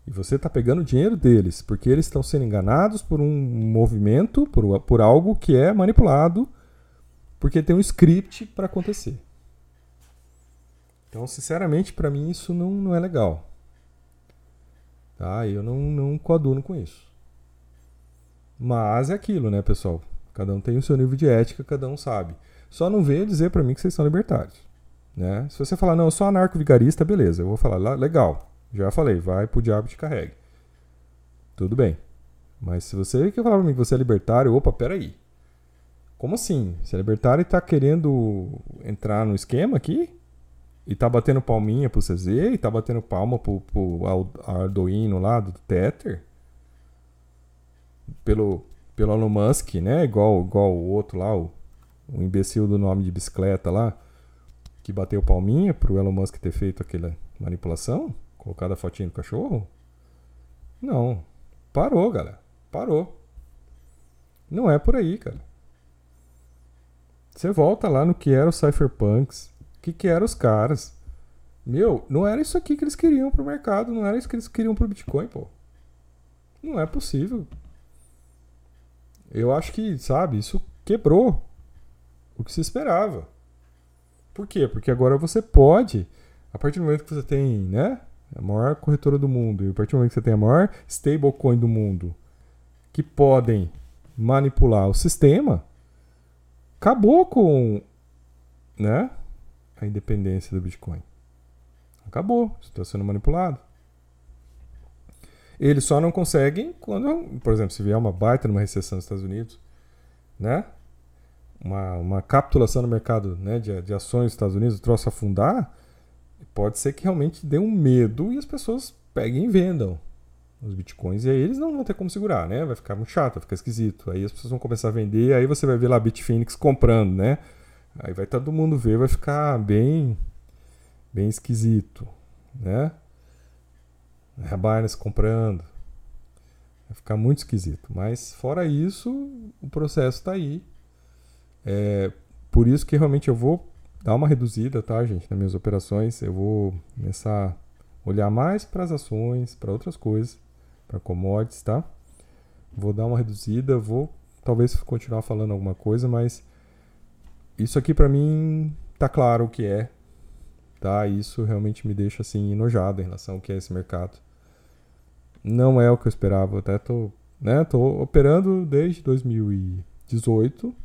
E você está pegando o dinheiro deles, porque eles estão sendo enganados por um movimento, por, por algo que é manipulado, porque tem um script para acontecer. Então, sinceramente, para mim isso não, não é legal. Tá? Eu não, não coaduno com isso. Mas é aquilo, né, pessoal? Cada um tem o seu nível de ética, cada um sabe. Só não venha dizer para mim que vocês são libertários. Né? Se você falar, não, eu sou anarco-vigarista, beleza. Eu vou falar, legal. Já falei, vai pro diabo te carregue. Tudo bem. Mas se você quer falar pra mim que você é libertário, opa, peraí. Como assim? Você é libertário e tá querendo entrar no esquema aqui? E tá batendo palminha pro CZ? E tá batendo palma pro, pro Arduino lá do Tether? Pelo, pelo Elon Musk, né? Igual, igual o outro lá, o, o imbecil do nome de bicicleta lá, que bateu palminha pro Elon Musk ter feito aquela manipulação, colocado a fotinha do cachorro. Não. Parou, galera. Parou. Não é por aí, cara. Você volta lá no que era o Cypherpunks, o que, que eram os caras. Meu, não era isso aqui que eles queriam pro mercado, não era isso que eles queriam pro Bitcoin, pô. Não é possível. Eu acho que, sabe, isso quebrou o que se esperava. Por quê? Porque agora você pode, a partir do momento que você tem, né, a maior corretora do mundo, e a partir do momento que você tem a maior stablecoin do mundo, que podem manipular o sistema, acabou com, né, a independência do Bitcoin. Acabou, está sendo manipulado. Eles só não conseguem quando, por exemplo, se vier uma baita numa recessão nos Estados Unidos, né? Uma, uma capitulação no mercado né, de, de ações dos Estados Unidos, o troço afundar, pode ser que realmente dê um medo e as pessoas peguem e vendam os bitcoins e aí eles não vão ter como segurar, né? Vai ficar muito chato, vai ficar esquisito. Aí as pessoas vão começar a vender, aí você vai ver lá Bitfinex comprando, né? Aí vai todo mundo ver, vai ficar bem bem esquisito, né? A Binance comprando. Vai ficar muito esquisito. Mas fora isso, o processo está aí. É, por isso que realmente eu vou dar uma reduzida, tá, gente, nas minhas operações. Eu vou começar a olhar mais para as ações, para outras coisas, para commodities, tá? Vou dar uma reduzida, vou talvez continuar falando alguma coisa, mas isso aqui para mim tá claro o que é, tá? Isso realmente me deixa assim enojado em relação ao que é esse mercado. Não é o que eu esperava, eu até tô, né, tô operando desde 2018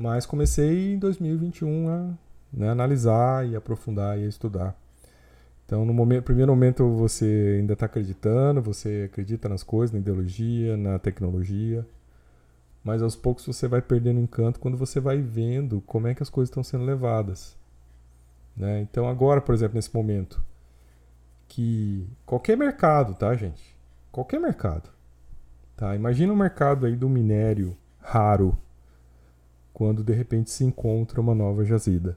mas comecei em 2021 a né, analisar e aprofundar e estudar. Então, no momento, primeiro momento você ainda está acreditando, você acredita nas coisas, na ideologia, na tecnologia, mas aos poucos você vai perdendo encanto quando você vai vendo como é que as coisas estão sendo levadas. Né? Então, agora, por exemplo, nesse momento, que qualquer mercado, tá, gente? Qualquer mercado. Tá? Imagina um mercado aí do minério raro, quando de repente se encontra uma nova jazida.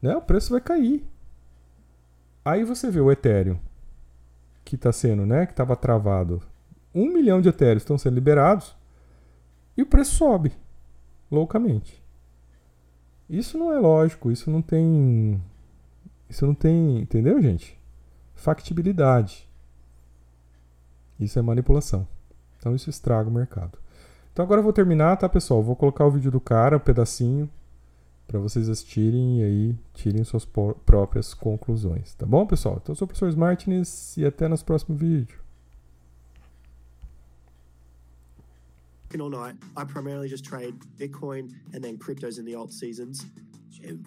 Né? O preço vai cair. Aí você vê o Ethereum, que está sendo, né? Que estava travado. Um milhão de Ethereum estão sendo liberados e o preço sobe loucamente. Isso não é lógico, isso não tem. Isso não tem. Entendeu, gente? Factibilidade. Isso é manipulação. Então isso estraga o mercado. Então agora eu vou terminar, tá, pessoal? Vou colocar o vídeo do cara, um pedacinho, para vocês assistirem e aí tirem suas próprias conclusões, tá bom, pessoal? Então eu sou o professor Martins e até nos próximos all night. I primarily just trade Bitcoin and then cryptos in the alt seasons.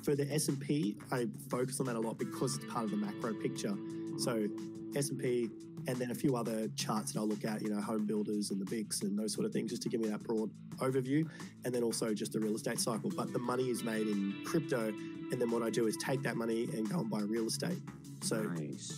For the S&P, I focus on that a lot because it's part of the macro picture. So S&P and then a few other charts that I'll look at, you know, home builders and the VIX and those sort of things, just to give me that broad overview. And then also just the real estate cycle. But the money is made in crypto. And then what I do is take that money and go and buy real estate. So nice.